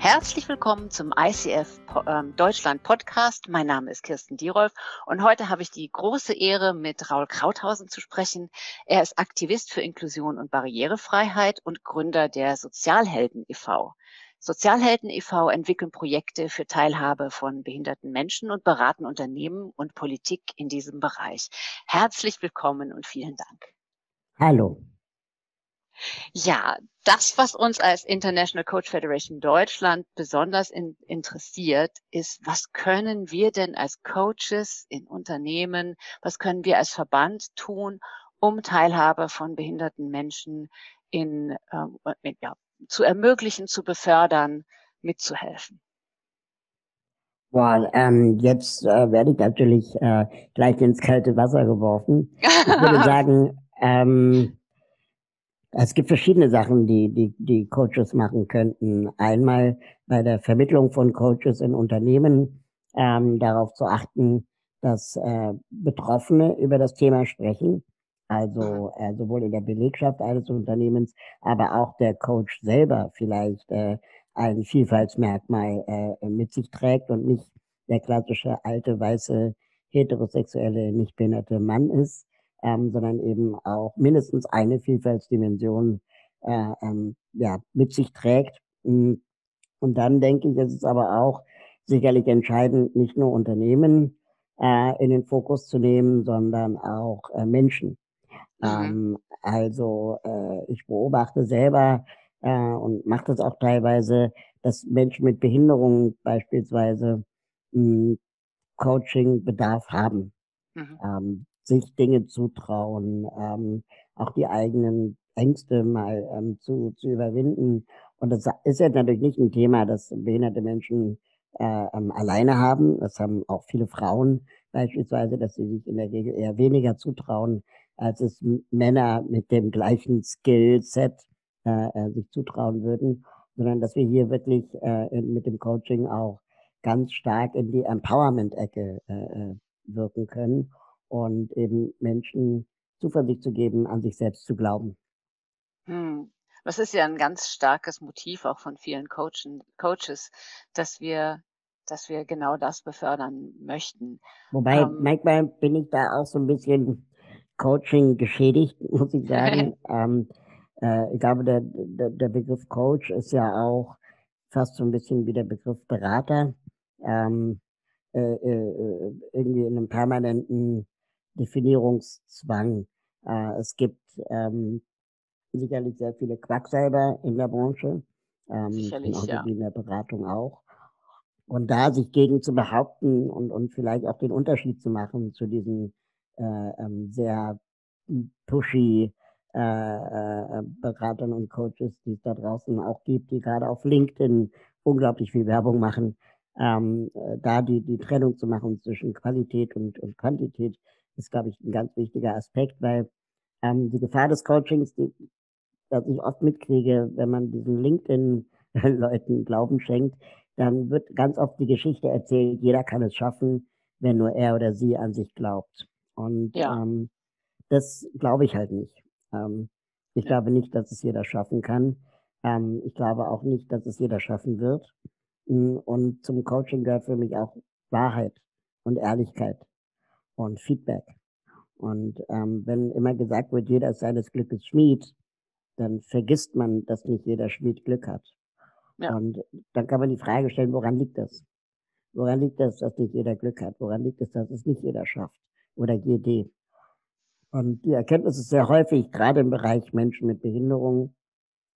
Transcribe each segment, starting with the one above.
Herzlich willkommen zum ICF ähm, Deutschland Podcast. Mein Name ist Kirsten Dierolf und heute habe ich die große Ehre, mit Raul Krauthausen zu sprechen. Er ist Aktivist für Inklusion und Barrierefreiheit und Gründer der Sozialhelden e.V. Sozialhelden e.V. entwickeln Projekte für Teilhabe von behinderten Menschen und beraten Unternehmen und Politik in diesem Bereich. Herzlich willkommen und vielen Dank. Hallo. Ja, das, was uns als International Coach Federation Deutschland besonders in, interessiert, ist, was können wir denn als Coaches in Unternehmen, was können wir als Verband tun, um Teilhabe von behinderten Menschen in, äh, ja, zu ermöglichen, zu befördern, mitzuhelfen? Boah, ähm, jetzt äh, werde ich natürlich äh, gleich ins kalte Wasser geworfen. Ich würde sagen, ähm, es gibt verschiedene Sachen, die, die, die Coaches machen könnten. Einmal bei der Vermittlung von Coaches in Unternehmen ähm, darauf zu achten, dass äh, Betroffene über das Thema sprechen. Also äh, sowohl in der Belegschaft eines Unternehmens, aber auch der Coach selber vielleicht äh, ein Vielfaltsmerkmal äh, mit sich trägt und nicht der klassische alte, weiße, heterosexuelle, nicht behinderte Mann ist, ähm, sondern eben auch mindestens eine Vielfaltsdimension äh, ähm, ja, mit sich trägt. Hm. Und dann denke ich, ist es aber auch sicherlich entscheidend, nicht nur Unternehmen äh, in den Fokus zu nehmen, sondern auch äh, Menschen. Mhm. Ähm, also äh, ich beobachte selber äh, und mache das auch teilweise, dass Menschen mit Behinderungen beispielsweise mh, Coaching-Bedarf haben, mhm. ähm, sich Dinge zutrauen, ähm, auch die eigenen Ängste mal ähm, zu, zu überwinden. Und das ist jetzt natürlich nicht ein Thema, das behinderte Menschen äh, ähm, alleine haben. Das haben auch viele Frauen beispielsweise, dass sie sich in der Regel eher weniger zutrauen, als es Männer mit dem gleichen Skillset äh, äh, sich zutrauen würden, sondern dass wir hier wirklich äh, mit dem Coaching auch ganz stark in die Empowerment-Ecke äh, äh, wirken können und eben Menschen Zuversicht zu geben, an sich selbst zu glauben. Hm. Das ist ja ein ganz starkes Motiv auch von vielen Coachen, Coaches, dass wir, dass wir genau das befördern möchten. Wobei ähm, manchmal bin ich da auch so ein bisschen Coaching geschädigt, muss ich sagen. ähm, äh, ich glaube, der, der, der Begriff Coach ist ja auch fast so ein bisschen wie der Begriff Berater. Ähm, äh, äh, irgendwie in einem permanenten Definierungszwang. Äh, es gibt ähm, sicherlich sehr viele Quacksalber in der Branche, ähm, sicherlich, ja. in der Beratung auch. Und da sich gegen zu behaupten und, und vielleicht auch den Unterschied zu machen zu diesen äh, ähm, sehr pushy äh, äh, Beratern und Coaches, die es da draußen auch gibt, die gerade auf LinkedIn unglaublich viel Werbung machen. Ähm, äh, da die, die Trennung zu machen zwischen Qualität und, und Quantität ist, glaube ich, ein ganz wichtiger Aspekt, weil ähm, die Gefahr des Coachings, die, dass ich oft mitkriege, wenn man diesen LinkedIn-Leuten Glauben schenkt, dann wird ganz oft die Geschichte erzählt, jeder kann es schaffen, wenn nur er oder sie an sich glaubt. Und ja. ähm, das glaube ich halt nicht. Ähm, ich ja. glaube nicht, dass es jeder schaffen kann. Ähm, ich glaube auch nicht, dass es jeder schaffen wird. Mm, und zum Coaching gehört für mich auch Wahrheit und Ehrlichkeit und Feedback. Und ähm, wenn immer gesagt wird, jeder ist seines Glückes Schmied, dann vergisst man, dass nicht jeder Schmied Glück hat. Ja. Und dann kann man die Frage stellen, woran liegt das? Woran liegt das, dass nicht jeder Glück hat? Woran liegt es, dass es nicht jeder schafft? oder GD. Und die Erkenntnis ist sehr häufig, gerade im Bereich Menschen mit Behinderungen,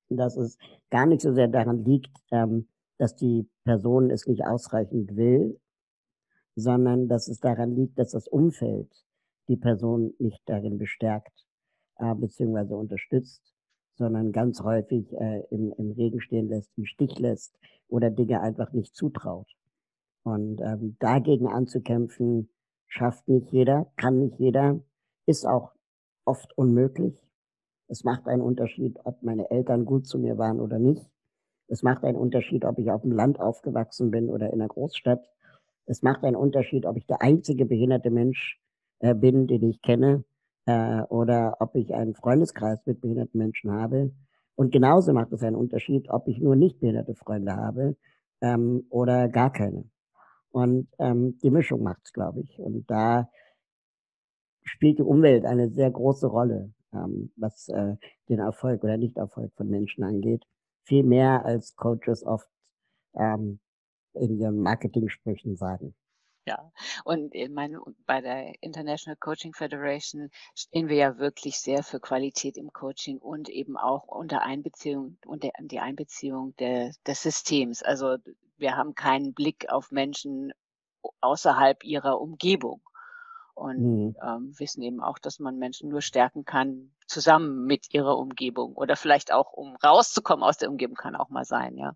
dass es gar nicht so sehr daran liegt, ähm, dass die Person es nicht ausreichend will, sondern dass es daran liegt, dass das Umfeld die Person nicht darin bestärkt äh, bzw. unterstützt, sondern ganz häufig äh, im, im Regen stehen lässt, im Stich lässt oder Dinge einfach nicht zutraut. Und ähm, dagegen anzukämpfen, schafft nicht jeder, kann nicht jeder, ist auch oft unmöglich. Es macht einen Unterschied, ob meine Eltern gut zu mir waren oder nicht. Es macht einen Unterschied, ob ich auf dem Land aufgewachsen bin oder in einer Großstadt. Es macht einen Unterschied, ob ich der einzige behinderte Mensch äh, bin, den ich kenne, äh, oder ob ich einen Freundeskreis mit behinderten Menschen habe. Und genauso macht es einen Unterschied, ob ich nur nicht behinderte Freunde habe ähm, oder gar keine. Und ähm, die Mischung macht's, glaube ich. Und da spielt die Umwelt eine sehr große Rolle, ähm, was äh, den Erfolg oder Nichterfolg von Menschen angeht. Viel mehr als Coaches oft ähm, in ihren Marketing-Sprüchen sagen. Ja, und ich meine, bei der International Coaching Federation stehen wir ja wirklich sehr für Qualität im Coaching und eben auch unter Einbeziehung, unter die Einbeziehung der, des Systems. Also wir haben keinen Blick auf Menschen außerhalb ihrer Umgebung und mhm. ähm, wissen eben auch, dass man Menschen nur stärken kann zusammen mit ihrer Umgebung oder vielleicht auch um rauszukommen aus der Umgebung kann auch mal sein, ja.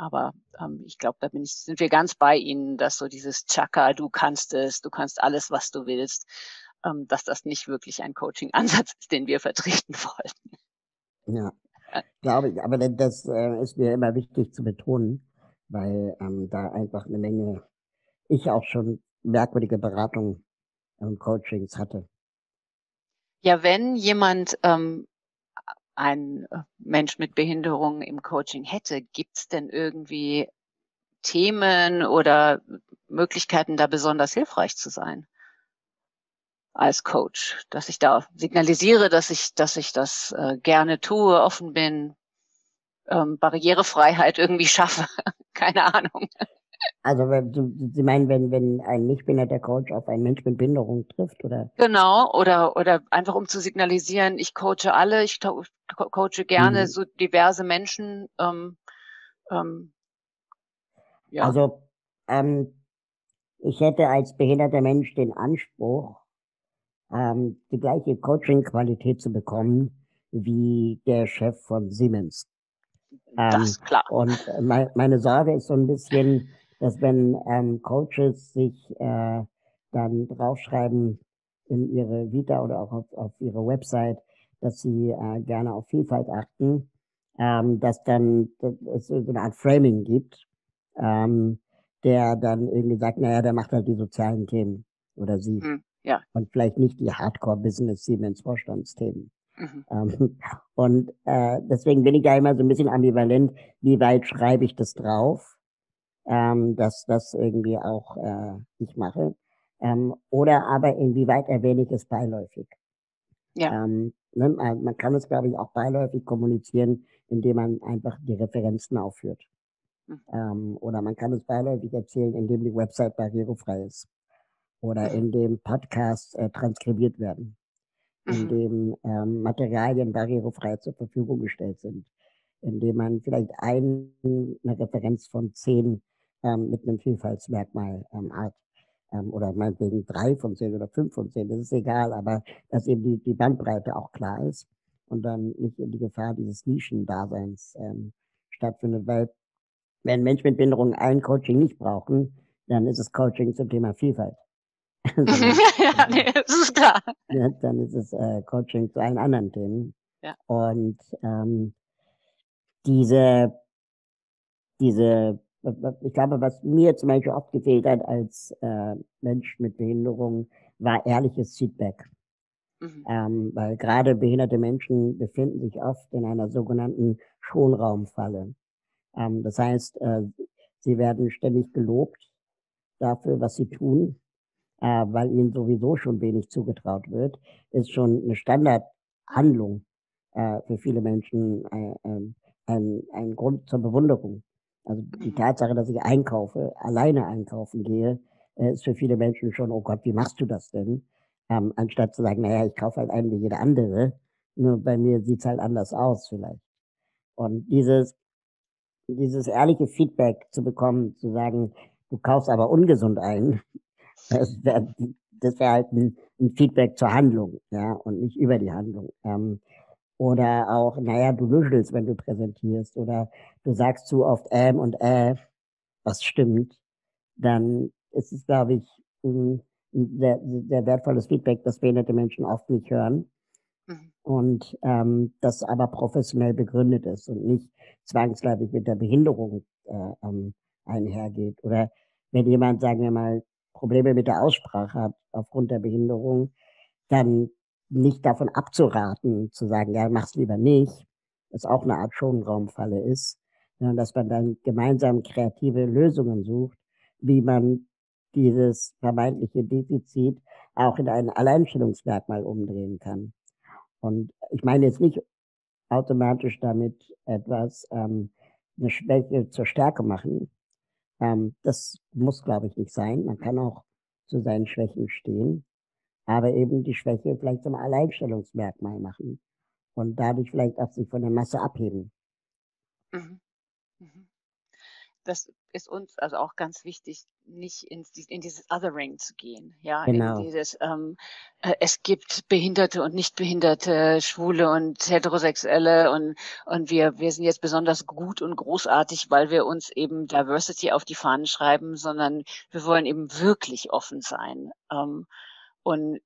Aber ähm, ich glaube, da bin ich, sind wir ganz bei Ihnen, dass so dieses Chaka, du kannst es, du kannst alles, was du willst, ähm, dass das nicht wirklich ein Coaching-Ansatz ist, den wir vertreten wollten. Ja, glaube ich. Aber das äh, ist mir immer wichtig zu betonen, weil ähm, da einfach eine Menge, ich auch schon merkwürdige Beratungen und Coachings hatte. Ja, wenn jemand ähm, ein äh, Mensch mit Behinderung im Coaching hätte, gibt's denn irgendwie Themen oder Möglichkeiten, da besonders hilfreich zu sein als Coach, dass ich da signalisiere, dass ich, dass ich das äh, gerne tue, offen bin, ähm, Barrierefreiheit irgendwie schaffe, keine Ahnung. Also Sie meinen, wenn, wenn ein nicht behinderter Coach auf einen Mensch mit Behinderung trifft, oder? Genau, oder, oder einfach um zu signalisieren, ich coache alle, ich coache gerne mhm. so diverse Menschen. Ähm, ähm, ja. Also ähm, ich hätte als behinderter Mensch den Anspruch, ähm, die gleiche Coaching-Qualität zu bekommen wie der Chef von Siemens. das ähm, ist klar. Und meine Sorge ist so ein bisschen, dass wenn ähm, Coaches sich äh, dann draufschreiben in ihre Vita oder auch auf, auf ihre Website, dass sie äh, gerne auf Vielfalt achten, ähm, dass dann dass es so eine Art Framing gibt, ähm, der dann irgendwie sagt, naja, der macht halt die sozialen Themen oder sie. Mhm, ja. Und vielleicht nicht die Hardcore-Business-Siemens-Vorstandsthemen. Mhm. Ähm, und äh, deswegen bin ich da immer so ein bisschen ambivalent, wie weit schreibe ich das drauf ähm, dass das irgendwie auch äh, ich mache. Ähm, oder aber inwieweit erwähne ich es beiläufig. Ja. Ähm, ne, man kann es, glaube ich, auch beiläufig kommunizieren, indem man einfach die Referenzen aufführt. Mhm. Ähm, oder man kann es beiläufig erzählen, indem die Website barrierefrei ist. Oder mhm. indem Podcasts äh, transkribiert werden. Mhm. Indem ähm, Materialien barrierefrei zur Verfügung gestellt sind. Indem man vielleicht ein, eine Referenz von zehn ähm, mit einem Vielfaltsmerkmal ähm, hat. Ähm, oder meinetwegen drei von zehn oder fünf von zehn, das ist egal, aber dass eben die, die Bandbreite auch klar ist und dann nicht in die Gefahr dieses Nischendaseins ähm, stattfindet, weil wenn Menschen mit Behinderung ein Coaching nicht brauchen, dann ist es Coaching zum Thema Vielfalt. ja, nee, das ist klar. Ja, dann ist es äh, Coaching zu allen anderen Themen. Ja. Und ähm, diese, diese ich glaube, was mir zum Beispiel oft gefehlt hat als äh, Mensch mit Behinderung, war ehrliches Feedback. Mhm. Ähm, weil gerade behinderte Menschen befinden sich oft in einer sogenannten Schonraumfalle. Ähm, das heißt, äh, sie werden ständig gelobt dafür, was sie tun, äh, weil ihnen sowieso schon wenig zugetraut wird, ist schon eine Standardhandlung äh, für viele Menschen äh, äh, ein, ein Grund zur Bewunderung. Also die Tatsache, dass ich einkaufe, alleine einkaufen gehe, äh, ist für viele Menschen schon, oh Gott, wie machst du das denn? Ähm, anstatt zu sagen, naja, ich kaufe halt einen wie jeder andere. Nur bei mir sieht's halt anders aus vielleicht. Und dieses, dieses ehrliche Feedback zu bekommen, zu sagen, du kaufst aber ungesund ein, das wäre wär halt ein, ein, Feedback zur Handlung, ja, und nicht über die Handlung. Ähm, oder auch, naja, du nuschelst, wenn du präsentierst. Oder du sagst zu oft ähm und äh, was stimmt. Dann ist es, glaube ich, ein, ein sehr, sehr wertvolles Feedback, das behinderte Menschen oft nicht hören. Mhm. Und ähm, das aber professionell begründet ist und nicht zwangsläufig mit der Behinderung äh, ähm, einhergeht. Oder wenn jemand, sagen wir mal, Probleme mit der Aussprache hat aufgrund der Behinderung, dann nicht davon abzuraten, zu sagen, ja, mach's lieber nicht, was auch eine Art Schonraumfalle ist, sondern dass man dann gemeinsam kreative Lösungen sucht, wie man dieses vermeintliche Defizit auch in ein Alleinstellungsmerkmal umdrehen kann. Und ich meine jetzt nicht automatisch damit etwas, ähm, eine Schwäche zur Stärke machen. Ähm, das muss, glaube ich, nicht sein. Man kann auch zu seinen Schwächen stehen, aber eben die Schwäche vielleicht zum Alleinstellungsmerkmal machen und dadurch vielleicht auch sich von der Masse abheben. Mhm. Mhm das ist uns also auch ganz wichtig, nicht ins, in dieses Othering zu gehen. Ja, genau. in dieses, ähm, äh, es gibt Behinderte und Nichtbehinderte, Schwule und Heterosexuelle und, und wir, wir sind jetzt besonders gut und großartig, weil wir uns eben Diversity auf die Fahnen schreiben, sondern wir wollen eben wirklich offen sein. Ähm, und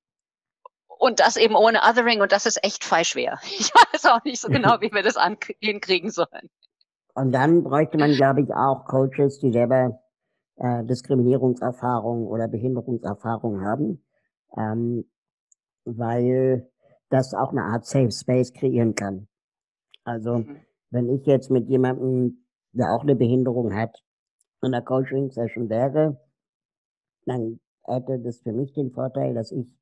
und das eben ohne Othering und das ist echt schwer. Ich weiß auch nicht so genau, wie wir das hinkriegen sollen. Und dann bräuchte man, glaube ich, auch Coaches, die selber äh, Diskriminierungserfahrung oder Behinderungserfahrung haben, ähm, weil das auch eine Art Safe Space kreieren kann. Also mhm. wenn ich jetzt mit jemandem, der auch eine Behinderung hat, in der Coaching-Session wäre, dann hätte das für mich den Vorteil, dass ich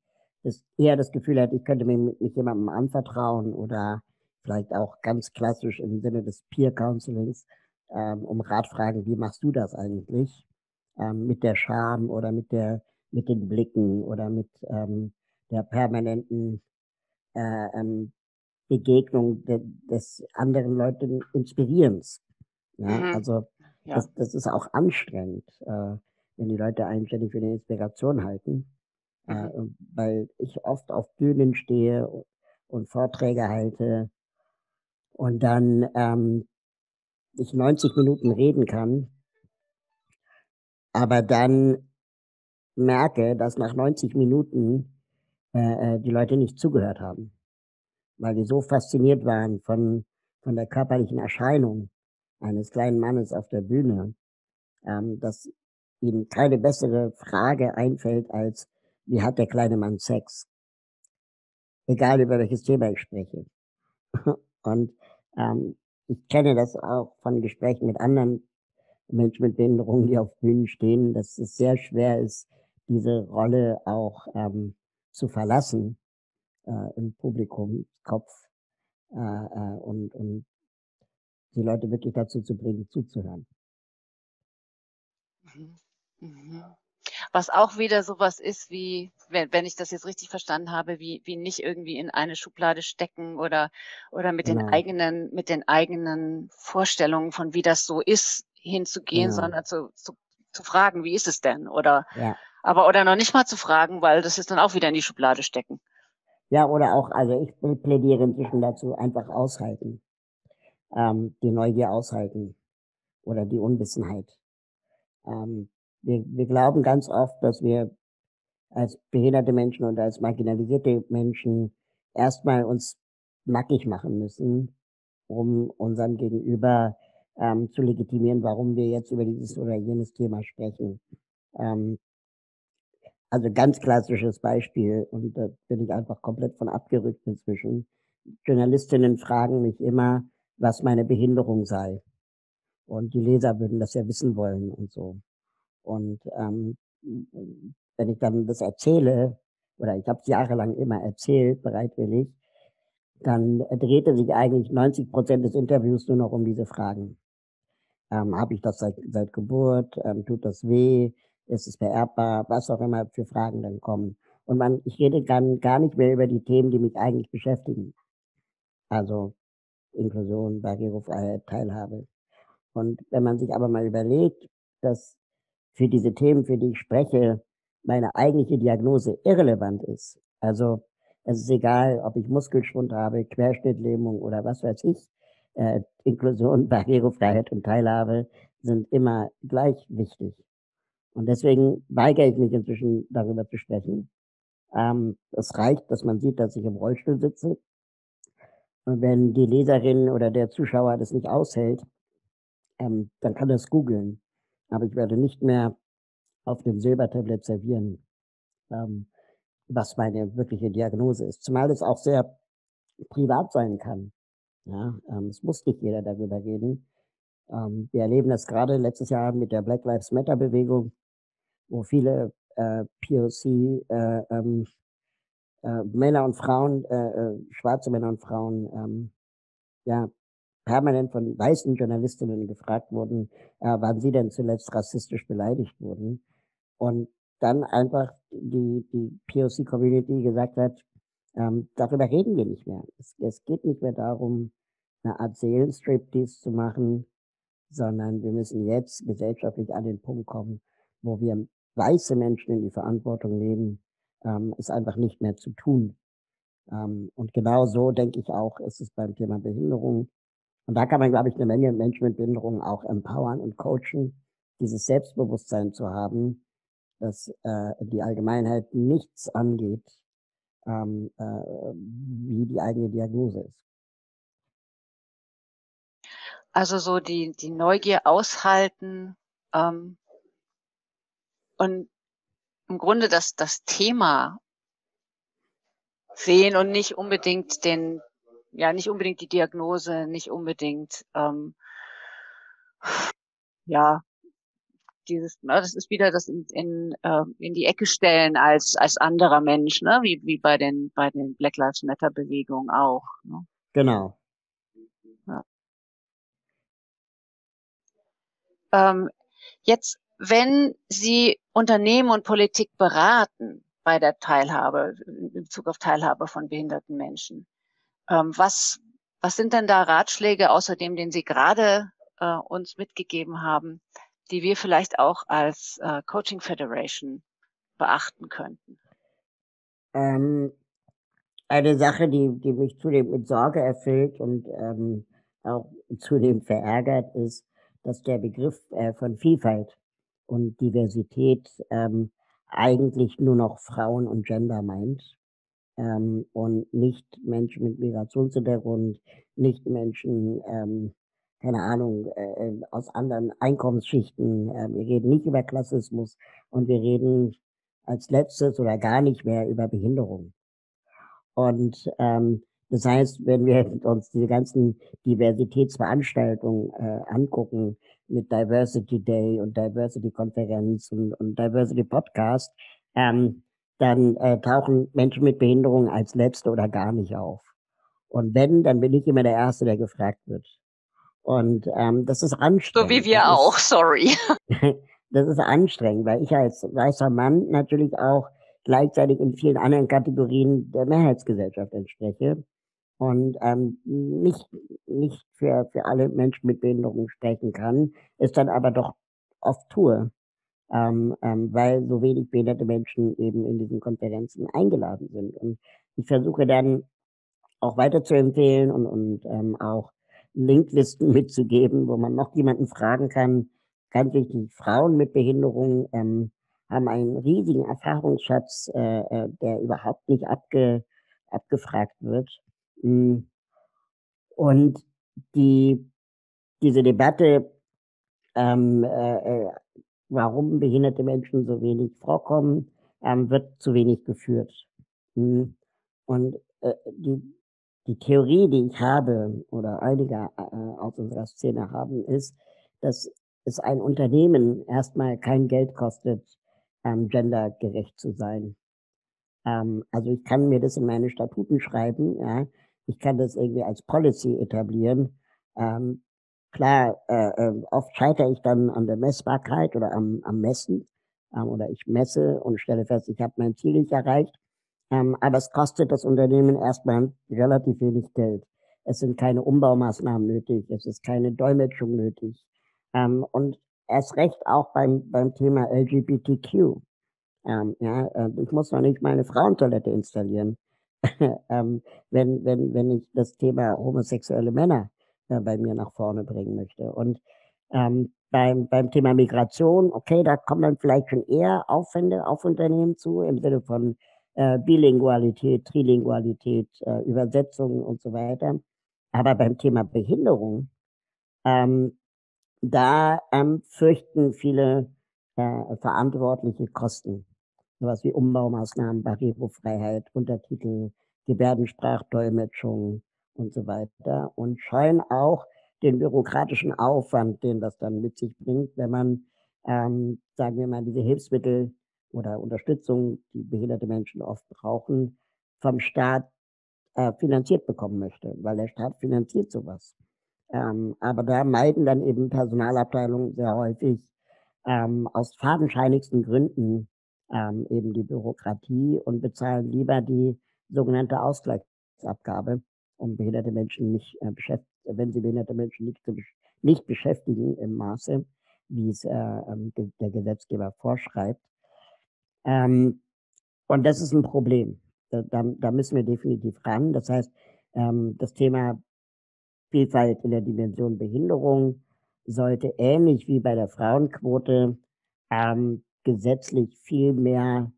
das eher das Gefühl hätte, ich könnte mich mit, jemandem anvertrauen oder vielleicht auch ganz klassisch im Sinne des Peer Counselings, ähm, um Rat fragen, wie machst du das eigentlich? Ähm, mit der Scham oder mit der, mit den Blicken oder mit ähm, der permanenten äh, ähm, Begegnung de, des anderen Leuten Inspirierens. Ja, mhm. also ja. Das, das ist auch anstrengend, äh, wenn die Leute einen ständig für eine Inspiration halten. Äh, mhm. Weil ich oft auf Bühnen stehe und Vorträge halte und dann ähm, ich 90 Minuten reden kann, aber dann merke, dass nach 90 Minuten äh, äh, die Leute nicht zugehört haben, weil die so fasziniert waren von, von der körperlichen Erscheinung eines kleinen Mannes auf der Bühne, ähm, dass ihnen keine bessere Frage einfällt als, wie hat der kleine Mann Sex? Egal über welches Thema ich spreche. Und ähm, ich kenne das auch von Gesprächen mit anderen Menschen mit Behinderungen, die auf Bühnen stehen, dass es sehr schwer ist, diese Rolle auch ähm, zu verlassen äh, im Publikumskopf äh, äh, und, und die Leute wirklich dazu zu bringen, zuzuhören. Mhm. Mhm. Was auch wieder sowas ist wie, wenn, wenn ich das jetzt richtig verstanden habe, wie, wie nicht irgendwie in eine Schublade stecken oder, oder mit den eigenen, mit den eigenen Vorstellungen von wie das so ist, hinzugehen, genau. sondern zu, zu, zu fragen, wie ist es denn? Oder, ja. aber, oder noch nicht mal zu fragen, weil das ist dann auch wieder in die Schublade stecken. Ja, oder auch, also ich plädiere inzwischen dazu, einfach aushalten. Ähm, die Neugier aushalten. Oder die Unwissenheit. Ähm, wir, wir glauben ganz oft, dass wir als behinderte Menschen und als marginalisierte Menschen erstmal uns nackig machen müssen, um unserem Gegenüber ähm, zu legitimieren, warum wir jetzt über dieses oder jenes Thema sprechen. Ähm, also ganz klassisches Beispiel, und da bin ich einfach komplett von abgerückt inzwischen. Journalistinnen fragen mich immer, was meine Behinderung sei. Und die Leser würden das ja wissen wollen und so. Und ähm, wenn ich dann das erzähle, oder ich habe es jahrelang immer erzählt, bereitwillig, dann drehte sich eigentlich 90 Prozent des Interviews nur noch um diese Fragen. Ähm, habe ich das seit, seit Geburt? Ähm, tut das weh? Ist es vererbbar? Was auch immer für Fragen dann kommen. Und man, ich rede dann gar nicht mehr über die Themen, die mich eigentlich beschäftigen. Also Inklusion, Barrierefreiheit, Teilhabe. Und wenn man sich aber mal überlegt, dass für diese Themen, für die ich spreche, meine eigentliche Diagnose irrelevant ist. Also es ist egal, ob ich Muskelschwund habe, Querschnittlähmung oder was weiß ich. Äh, Inklusion, Barrierefreiheit und Teilhabe sind immer gleich wichtig. Und deswegen weigere ich mich inzwischen darüber zu sprechen. Ähm, es reicht, dass man sieht, dass ich im Rollstuhl sitze. Und wenn die Leserin oder der Zuschauer das nicht aushält, ähm, dann kann es googeln aber ich werde nicht mehr auf dem Silbertablett servieren, ähm, was meine wirkliche Diagnose ist. Zumal es auch sehr privat sein kann. Ja, ähm, es muss nicht jeder darüber reden. Ähm, wir erleben das gerade letztes Jahr mit der Black Lives Matter Bewegung, wo viele äh, POC äh, ähm, äh, Männer und Frauen, äh, äh, schwarze Männer und Frauen, ähm, ja, permanent von weißen Journalistinnen gefragt wurden, äh, wann sie denn zuletzt rassistisch beleidigt wurden. Und dann einfach die, die POC-Community gesagt hat, ähm, darüber reden wir nicht mehr. Es, es geht nicht mehr darum, eine Art Seelenstriptease zu machen, sondern wir müssen jetzt gesellschaftlich an den Punkt kommen, wo wir weiße Menschen in die Verantwortung nehmen, ähm, es einfach nicht mehr zu tun. Ähm, und genau so denke ich auch, ist es beim Thema Behinderung. Und da kann man, glaube ich, eine Menge Menschen mit Behinderungen auch empowern und coachen, dieses Selbstbewusstsein zu haben, dass äh, die Allgemeinheit nichts angeht, ähm, äh, wie die eigene Diagnose ist. Also so die, die Neugier aushalten ähm, und im Grunde das, das Thema sehen und nicht unbedingt den, ja, nicht unbedingt die Diagnose, nicht unbedingt, ähm, ja, dieses, ne, das ist wieder das in, in, äh, in die Ecke stellen als, als anderer Mensch, ne, wie, wie bei den, bei den Black Lives Matter Bewegungen auch. Ne? Genau. Ja. Ähm, jetzt, wenn Sie Unternehmen und Politik beraten bei der Teilhabe, in Bezug auf Teilhabe von behinderten Menschen, was, was sind denn da Ratschläge außerdem, den Sie gerade äh, uns mitgegeben haben, die wir vielleicht auch als äh, Coaching Federation beachten könnten? Ähm, eine Sache, die, die mich zudem mit Sorge erfüllt und ähm, auch zudem verärgert, ist, dass der Begriff äh, von Vielfalt und Diversität ähm, eigentlich nur noch Frauen und Gender meint ähm, und nicht Menschen mit Migrationshintergrund, nicht Menschen, ähm, keine Ahnung, äh, äh aus anderen Einkommensschichten. Äh, wir reden nicht über Klassismus und wir reden als letztes oder gar nicht mehr über Behinderung. Und ähm, das heißt, wenn wir uns diese ganzen Diversitätsveranstaltungen äh, angucken, mit Diversity Day und Diversity Konferenz und, und Diversity Podcast, ähm, dann äh, tauchen Menschen mit Behinderung als Letzte oder gar nicht auf. Und wenn, dann bin ich immer der Erste, der gefragt wird. Und ähm, das ist anstrengend. So wie wir auch, sorry. das ist anstrengend, weil ich als weißer Mann natürlich auch gleichzeitig in vielen anderen Kategorien der Mehrheitsgesellschaft entspreche und ähm, nicht, nicht für, für alle Menschen mit Behinderung sprechen kann, ist dann aber doch oft tue, ähm, ähm, weil so wenig behinderte Menschen eben in diesen Konferenzen eingeladen sind. Und ich versuche dann auch weiter zu empfehlen und, und ähm, auch Linklisten mitzugeben, wo man noch jemanden fragen kann. Ganz wichtig, Frauen mit Behinderung ähm, haben einen riesigen Erfahrungsschatz, äh, äh, der überhaupt nicht abge, abgefragt wird. Hm. Und die, diese Debatte, ähm, äh, äh, warum behinderte Menschen so wenig vorkommen, ähm, wird zu wenig geführt. Hm. Und äh, die, die Theorie, die ich habe oder einige äh, aus unserer Szene haben, ist, dass es ein Unternehmen erstmal kein Geld kostet, ähm, gendergerecht zu sein. Ähm, also ich kann mir das in meine Statuten schreiben, ja, ich kann das irgendwie als Policy etablieren. Ähm, klar, äh, äh, oft scheitere ich dann an der Messbarkeit oder am, am Messen ähm, oder ich messe und stelle fest, ich habe mein Ziel nicht erreicht. Ähm, aber es kostet das Unternehmen erstmal relativ wenig Geld. Es sind keine Umbaumaßnahmen nötig, es ist keine Dolmetschung nötig. Ähm, und erst recht auch beim, beim Thema LGBTQ. Ähm, ja, äh, ich muss noch nicht meine Frauentoilette installieren. ähm, wenn, wenn, wenn ich das Thema homosexuelle Männer bei mir nach vorne bringen möchte. Und ähm, beim, beim Thema Migration, okay, da kommen dann vielleicht schon eher Aufwände auf Unternehmen zu, im Sinne von äh, Bilingualität, Trilingualität, äh, Übersetzungen und so weiter. Aber beim Thema Behinderung, ähm, da ähm, fürchten viele äh, Verantwortliche Kosten sowas wie Umbaumaßnahmen, Barrierefreiheit, Untertitel, Gebärdensprachdolmetschung und so weiter und scheuen auch den bürokratischen Aufwand, den das dann mit sich bringt, wenn man, ähm, sagen wir mal, diese Hilfsmittel oder Unterstützung, die behinderte Menschen oft brauchen, vom Staat äh, finanziert bekommen möchte, weil der Staat finanziert sowas. Ähm, aber da meiden dann eben Personalabteilungen sehr häufig ähm, aus fadenscheinigsten Gründen ähm, eben die Bürokratie und bezahlen lieber die sogenannte Ausgleichsabgabe, um behinderte Menschen nicht äh, beschäftigt, wenn sie behinderte Menschen nicht, nicht beschäftigen im Maße, wie es äh, ähm, der Gesetzgeber vorschreibt. Ähm, und das ist ein Problem. Da, da, müssen wir definitiv ran. Das heißt, ähm, das Thema Vielfalt in der Dimension Behinderung sollte ähnlich wie bei der Frauenquote ähm, gesetzlich viel mehr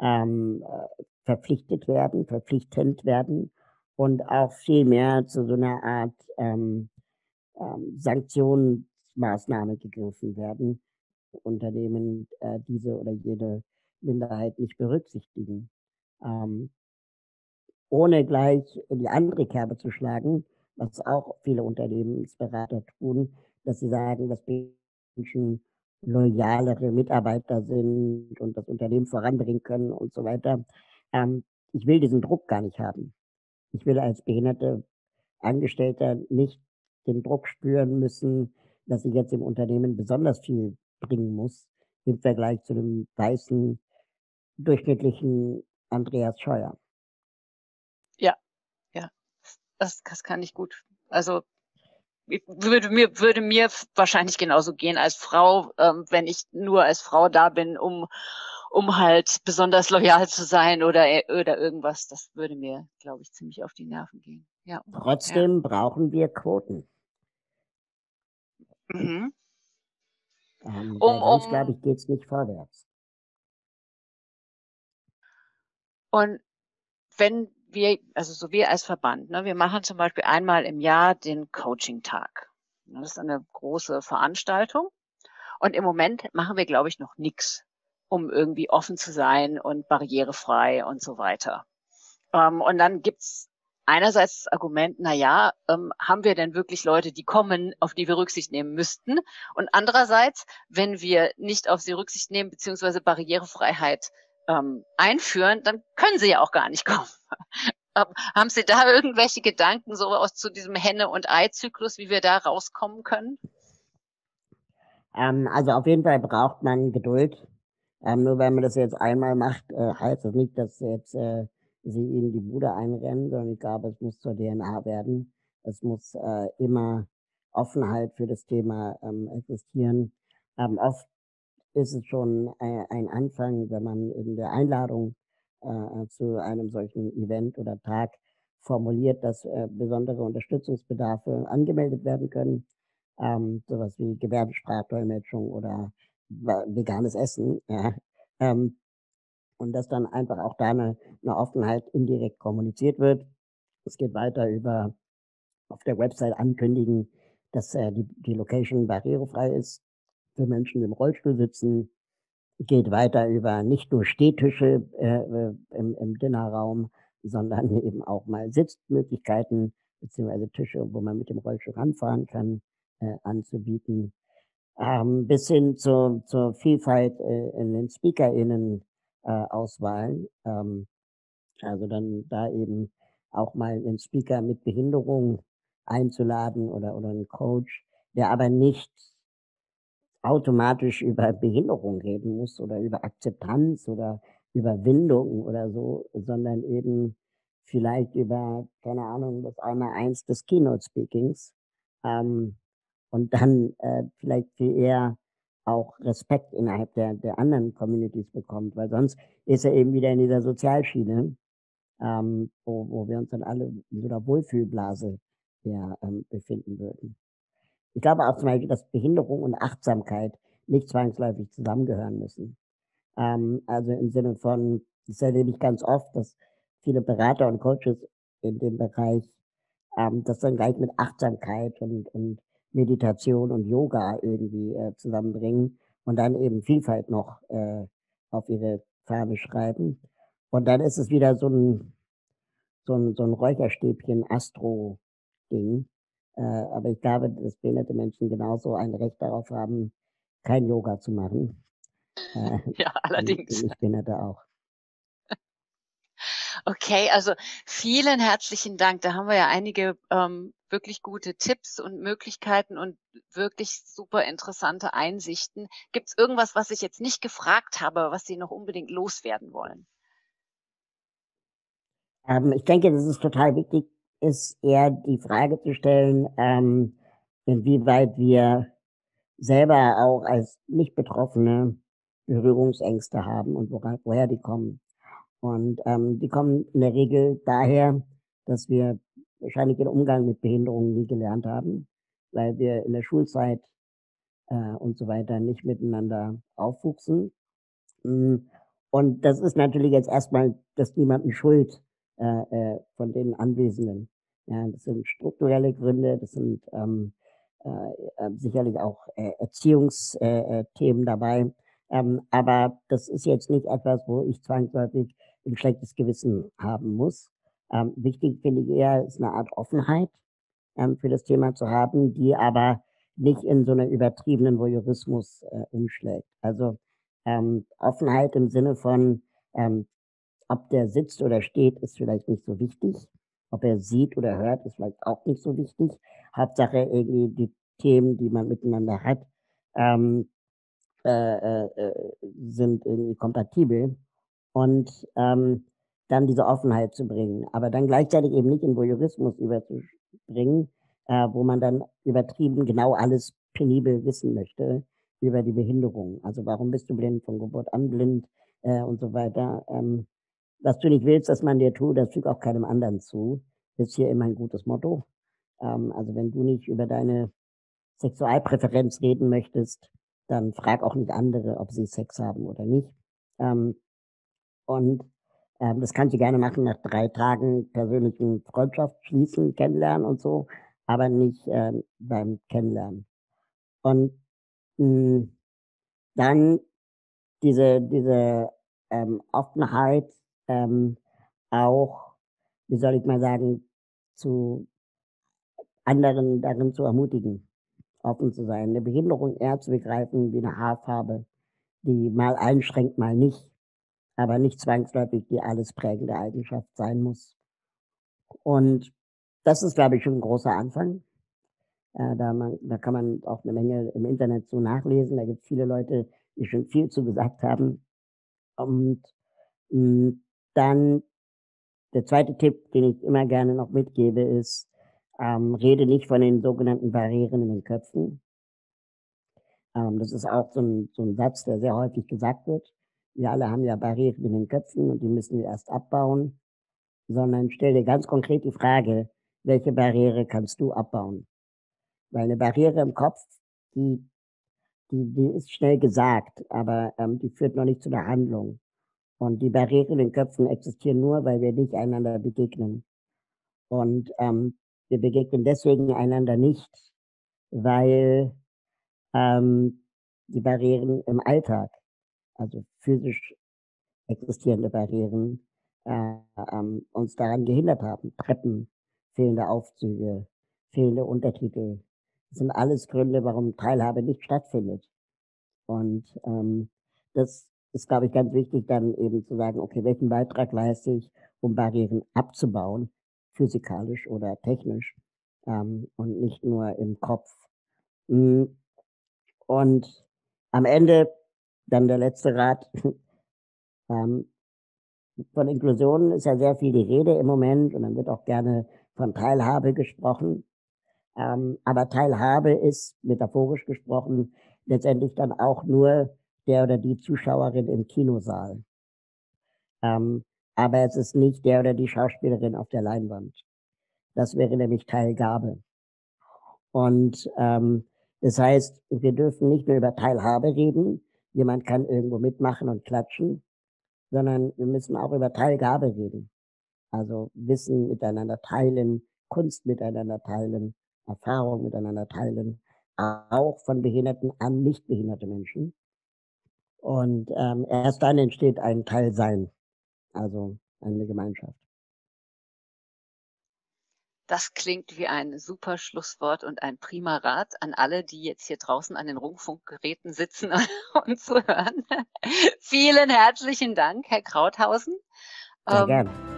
ähm, äh, verpflichtet werden, verpflichtend werden und auch viel mehr zu so einer Art ähm, ähm, Sanktionsmaßnahme gegriffen werden. Unternehmen äh, diese oder jede Minderheit nicht berücksichtigen. Ähm, ohne gleich in die andere Kerbe zu schlagen, was auch viele Unternehmensberater tun, dass sie sagen, dass Menschen loyalere Mitarbeiter sind und das Unternehmen voranbringen können und so weiter. Ähm, ich will diesen Druck gar nicht haben. Ich will als behinderte Angestellter nicht den Druck spüren müssen, dass ich jetzt im Unternehmen besonders viel bringen muss im Vergleich zu dem weißen, durchschnittlichen Andreas Scheuer. Ja, ja, das, das kann ich gut. Also würde mir, würde mir wahrscheinlich genauso gehen als Frau, ähm, wenn ich nur als Frau da bin, um, um halt besonders loyal zu sein oder, oder irgendwas. Das würde mir, glaube ich, ziemlich auf die Nerven gehen. Ja. Trotzdem ja. brauchen wir Quoten. Mhm. Ähm, um, sonst, um, glaube ich, geht es nicht vorwärts. Und wenn wir, also so wir als Verband, ne, wir machen zum Beispiel einmal im Jahr den Coaching-Tag. Das ist eine große Veranstaltung. Und im Moment machen wir, glaube ich, noch nichts, um irgendwie offen zu sein und barrierefrei und so weiter. Ähm, und dann gibt's einerseits das Argument, na ja, ähm, haben wir denn wirklich Leute, die kommen, auf die wir Rücksicht nehmen müssten? Und andererseits, wenn wir nicht auf sie Rücksicht nehmen, beziehungsweise Barrierefreiheit ähm, einführen, dann können sie ja auch gar nicht kommen. Haben Sie da irgendwelche Gedanken so aus zu diesem Henne- und Ei-Zyklus, wie wir da rauskommen können? Ähm, also auf jeden Fall braucht man Geduld. Ähm, nur wenn man das jetzt einmal macht, äh, heißt das nicht, dass jetzt äh, sie ihnen die Bude einrennen, sondern ich glaube, es muss zur DNA werden. Es muss äh, immer Offenheit für das Thema ähm, existieren. Ähm, oft ist es schon äh, ein Anfang, wenn man in der Einladung äh, zu einem solchen Event oder Tag formuliert, dass äh, besondere Unterstützungsbedarfe angemeldet werden können. Ähm, sowas wie Gebärdensprachdolmetschung oder veganes Essen. Ja. Ähm, und dass dann einfach auch da eine, eine Offenheit indirekt kommuniziert wird. Es geht weiter über auf der Website ankündigen, dass äh, die, die Location barrierefrei ist für Menschen, die im Rollstuhl sitzen, geht weiter über nicht nur Stehtische äh, im, im Dinnerraum, sondern eben auch mal Sitzmöglichkeiten beziehungsweise Tische, wo man mit dem Rollstuhl ranfahren kann, äh, anzubieten. Ähm, bis hin zu, zur Vielfalt äh, in den SpeakerInnen-Auswahlen. Äh, ähm, also dann da eben auch mal einen Speaker mit Behinderung einzuladen oder, oder einen Coach, der aber nicht automatisch über Behinderung reden muss oder über Akzeptanz oder Überwindung oder so, sondern eben vielleicht über, keine Ahnung, das einmal eins des Keynote Speakings ähm, und dann äh, vielleicht viel eher auch Respekt innerhalb der, der anderen Communities bekommt, weil sonst ist er eben wieder in dieser Sozialschiene, ähm, wo, wo wir uns dann alle in so einer Wohlfühlblase ja, ähm, befinden würden. Ich glaube auch zum Beispiel, dass Behinderung und Achtsamkeit nicht zwangsläufig zusammengehören müssen. Ähm, also im Sinne von, das erlebe ich ganz oft, dass viele Berater und Coaches in dem Bereich ähm, das dann gleich mit Achtsamkeit und, und Meditation und Yoga irgendwie äh, zusammenbringen und dann eben Vielfalt noch äh, auf ihre Fahne schreiben. Und dann ist es wieder so ein, so ein, so ein Räucherstäbchen Astro-Ding, Äh, aber ich glaube, dass behinderte Menschen genauso ein Recht darauf haben, kein Yoga zu machen. Äh, ja, allerdings. Ich Behinderte auch. Okay, also vielen herzlichen Dank. Da haben wir ja einige ähm, wirklich gute Tipps und Möglichkeiten und wirklich super interessante Einsichten. Gibt es irgendwas, was ich jetzt nicht gefragt habe, was Sie noch unbedingt loswerden wollen? Ähm, ich denke, dass es total wichtig ist, eher die Frage zu stellen, ähm, inwieweit wir selber auch als Nicht-Betroffene Berührungsängste haben und woher, woher die kommen. Und ähm, die kommen in der Regel daher, dass wir wahrscheinlich den Umgang mit Behinderungen nie gelernt haben, weil wir in der Schulzeit äh, und so weiter nicht miteinander aufwuchsen. Hm, und das ist natürlich jetzt erstmal das niemandem Schuld äh, äh, von den Anwesenden. Ja, das sind strukturelle Gründe, das sind ähm, äh, äh sicherlich auch äh, Erziehungsthemen äh, dabei. Ähm, aber das ist jetzt nicht etwas, wo ich zwangsläufig ein schlechtes Gewissen haben muss. Ähm, wichtig finde ich eher, ist eine Art Offenheit ähm, für das Thema zu haben, die aber nicht in so einer übertriebenen Voyeurismus äh, umschlägt. Also ähm, Offenheit im Sinne von, ähm, ob der sitzt oder steht, ist vielleicht nicht so wichtig. Ob er sieht oder hört, ist vielleicht auch nicht so wichtig. Hauptsache irgendwie die Themen, die man miteinander hat, ähm, äh, äh, äh sind irgendwie kompatibel und ähm, dann diese Offenheit zu bringen, aber dann gleichzeitig eben nicht in Voyeurismus überzubringen, äh, wo man dann übertrieben genau alles penibel wissen möchte über die Behinderung. Also warum bist du blind, von Geburt an blind äh, und so weiter. Ähm, was du nicht willst, dass man dir tut, das fügt auch keinem anderen zu. Ist hier immer ein gutes Motto. Ähm, also wenn du nicht über deine Sexualpräferenz reden möchtest, dann frag auch nicht andere, ob sie Sex haben oder nicht. Ähm, und ähm, das kannst du gerne machen nach drei Tagen persönlichen Freundschaft schließen, kennenlernen und so, aber nicht ähm, beim Kennenlernen. Und mh, hm, dann diese, diese ähm, Offenheit ähm, auch, wie soll ich mal sagen, zu anderen darin zu ermutigen, offen zu sein, eine Behinderung eher zu begreifen wie eine Haarfarbe, die mal einschränkt, mal nicht aber nicht zwangsläufig die alles prägende Eigenschaft sein muss. Und das ist, glaube ich, schon ein großer Anfang. Äh, da, man, da kann man auch eine Menge im Internet so nachlesen. Da gibt es viele Leute, die schon viel zu gesagt haben. Und mh, hm, dann der zweite Tipp, den ich immer gerne noch mitgebe, ist, ähm, rede nicht von den sogenannten Barrieren in den Köpfen. Ähm, das ist auch so ein, so ein Satz, der sehr häufig gesagt wird wir alle haben ja Barrieren in den Köpfen und die müssen wir erst abbauen, sondern stell dir ganz konkret die Frage, welche Barriere kannst du abbauen? Weil eine Barriere im Kopf, die, die, die ist schnell gesagt, aber ähm, die führt noch nicht zu der Handlung. Und die Barrieren in den Köpfen existieren nur, weil wir nicht einander begegnen. Und ähm, wir begegnen deswegen einander nicht, weil ähm, die Barrieren im Alltag also physisch existierende Barrieren, äh, ähm, uns daran gehindert haben. Treppen, fehlende Aufzüge, fehlende Untertitel. Das sind alles Gründe, warum Teilhabe nicht stattfindet. Und ähm, das ist, glaube ich, ganz wichtig, dann eben zu sagen, okay, welchen Beitrag leiste ich, um Barrieren abzubauen, physikalisch oder technisch, ähm, und nicht nur im Kopf. Hm. Und am Ende dann der letzte Rat. ähm, von Inklusion ist ja sehr viel die Rede im Moment und dann wird auch gerne von Teilhabe gesprochen. Ähm, aber Teilhabe ist, metaphorisch gesprochen, letztendlich dann auch nur der oder die Zuschauerin im Kinosaal. Ähm, aber es ist nicht der oder die Schauspielerin auf der Leinwand. Das wäre nämlich Teilgabe. Und ähm, das heißt, wir dürfen nicht nur über Teilhabe reden, jemand kann irgendwo mitmachen und klatschen, sondern wir müssen auch über Teilgabe reden. Also Wissen miteinander teilen, Kunst miteinander teilen, Erfahrung miteinander teilen, auch von Behinderten an nicht behinderte Menschen. Und ähm, erst dann entsteht ein Teilsein, also eine Gemeinschaft. Das klingt wie ein super Schlusswort und ein prima Rat an alle, die jetzt hier draußen an den Rundfunkgeräten sitzen und zuhören. Vielen herzlichen Dank, Herr Krauthausen. Sehr ähm, gern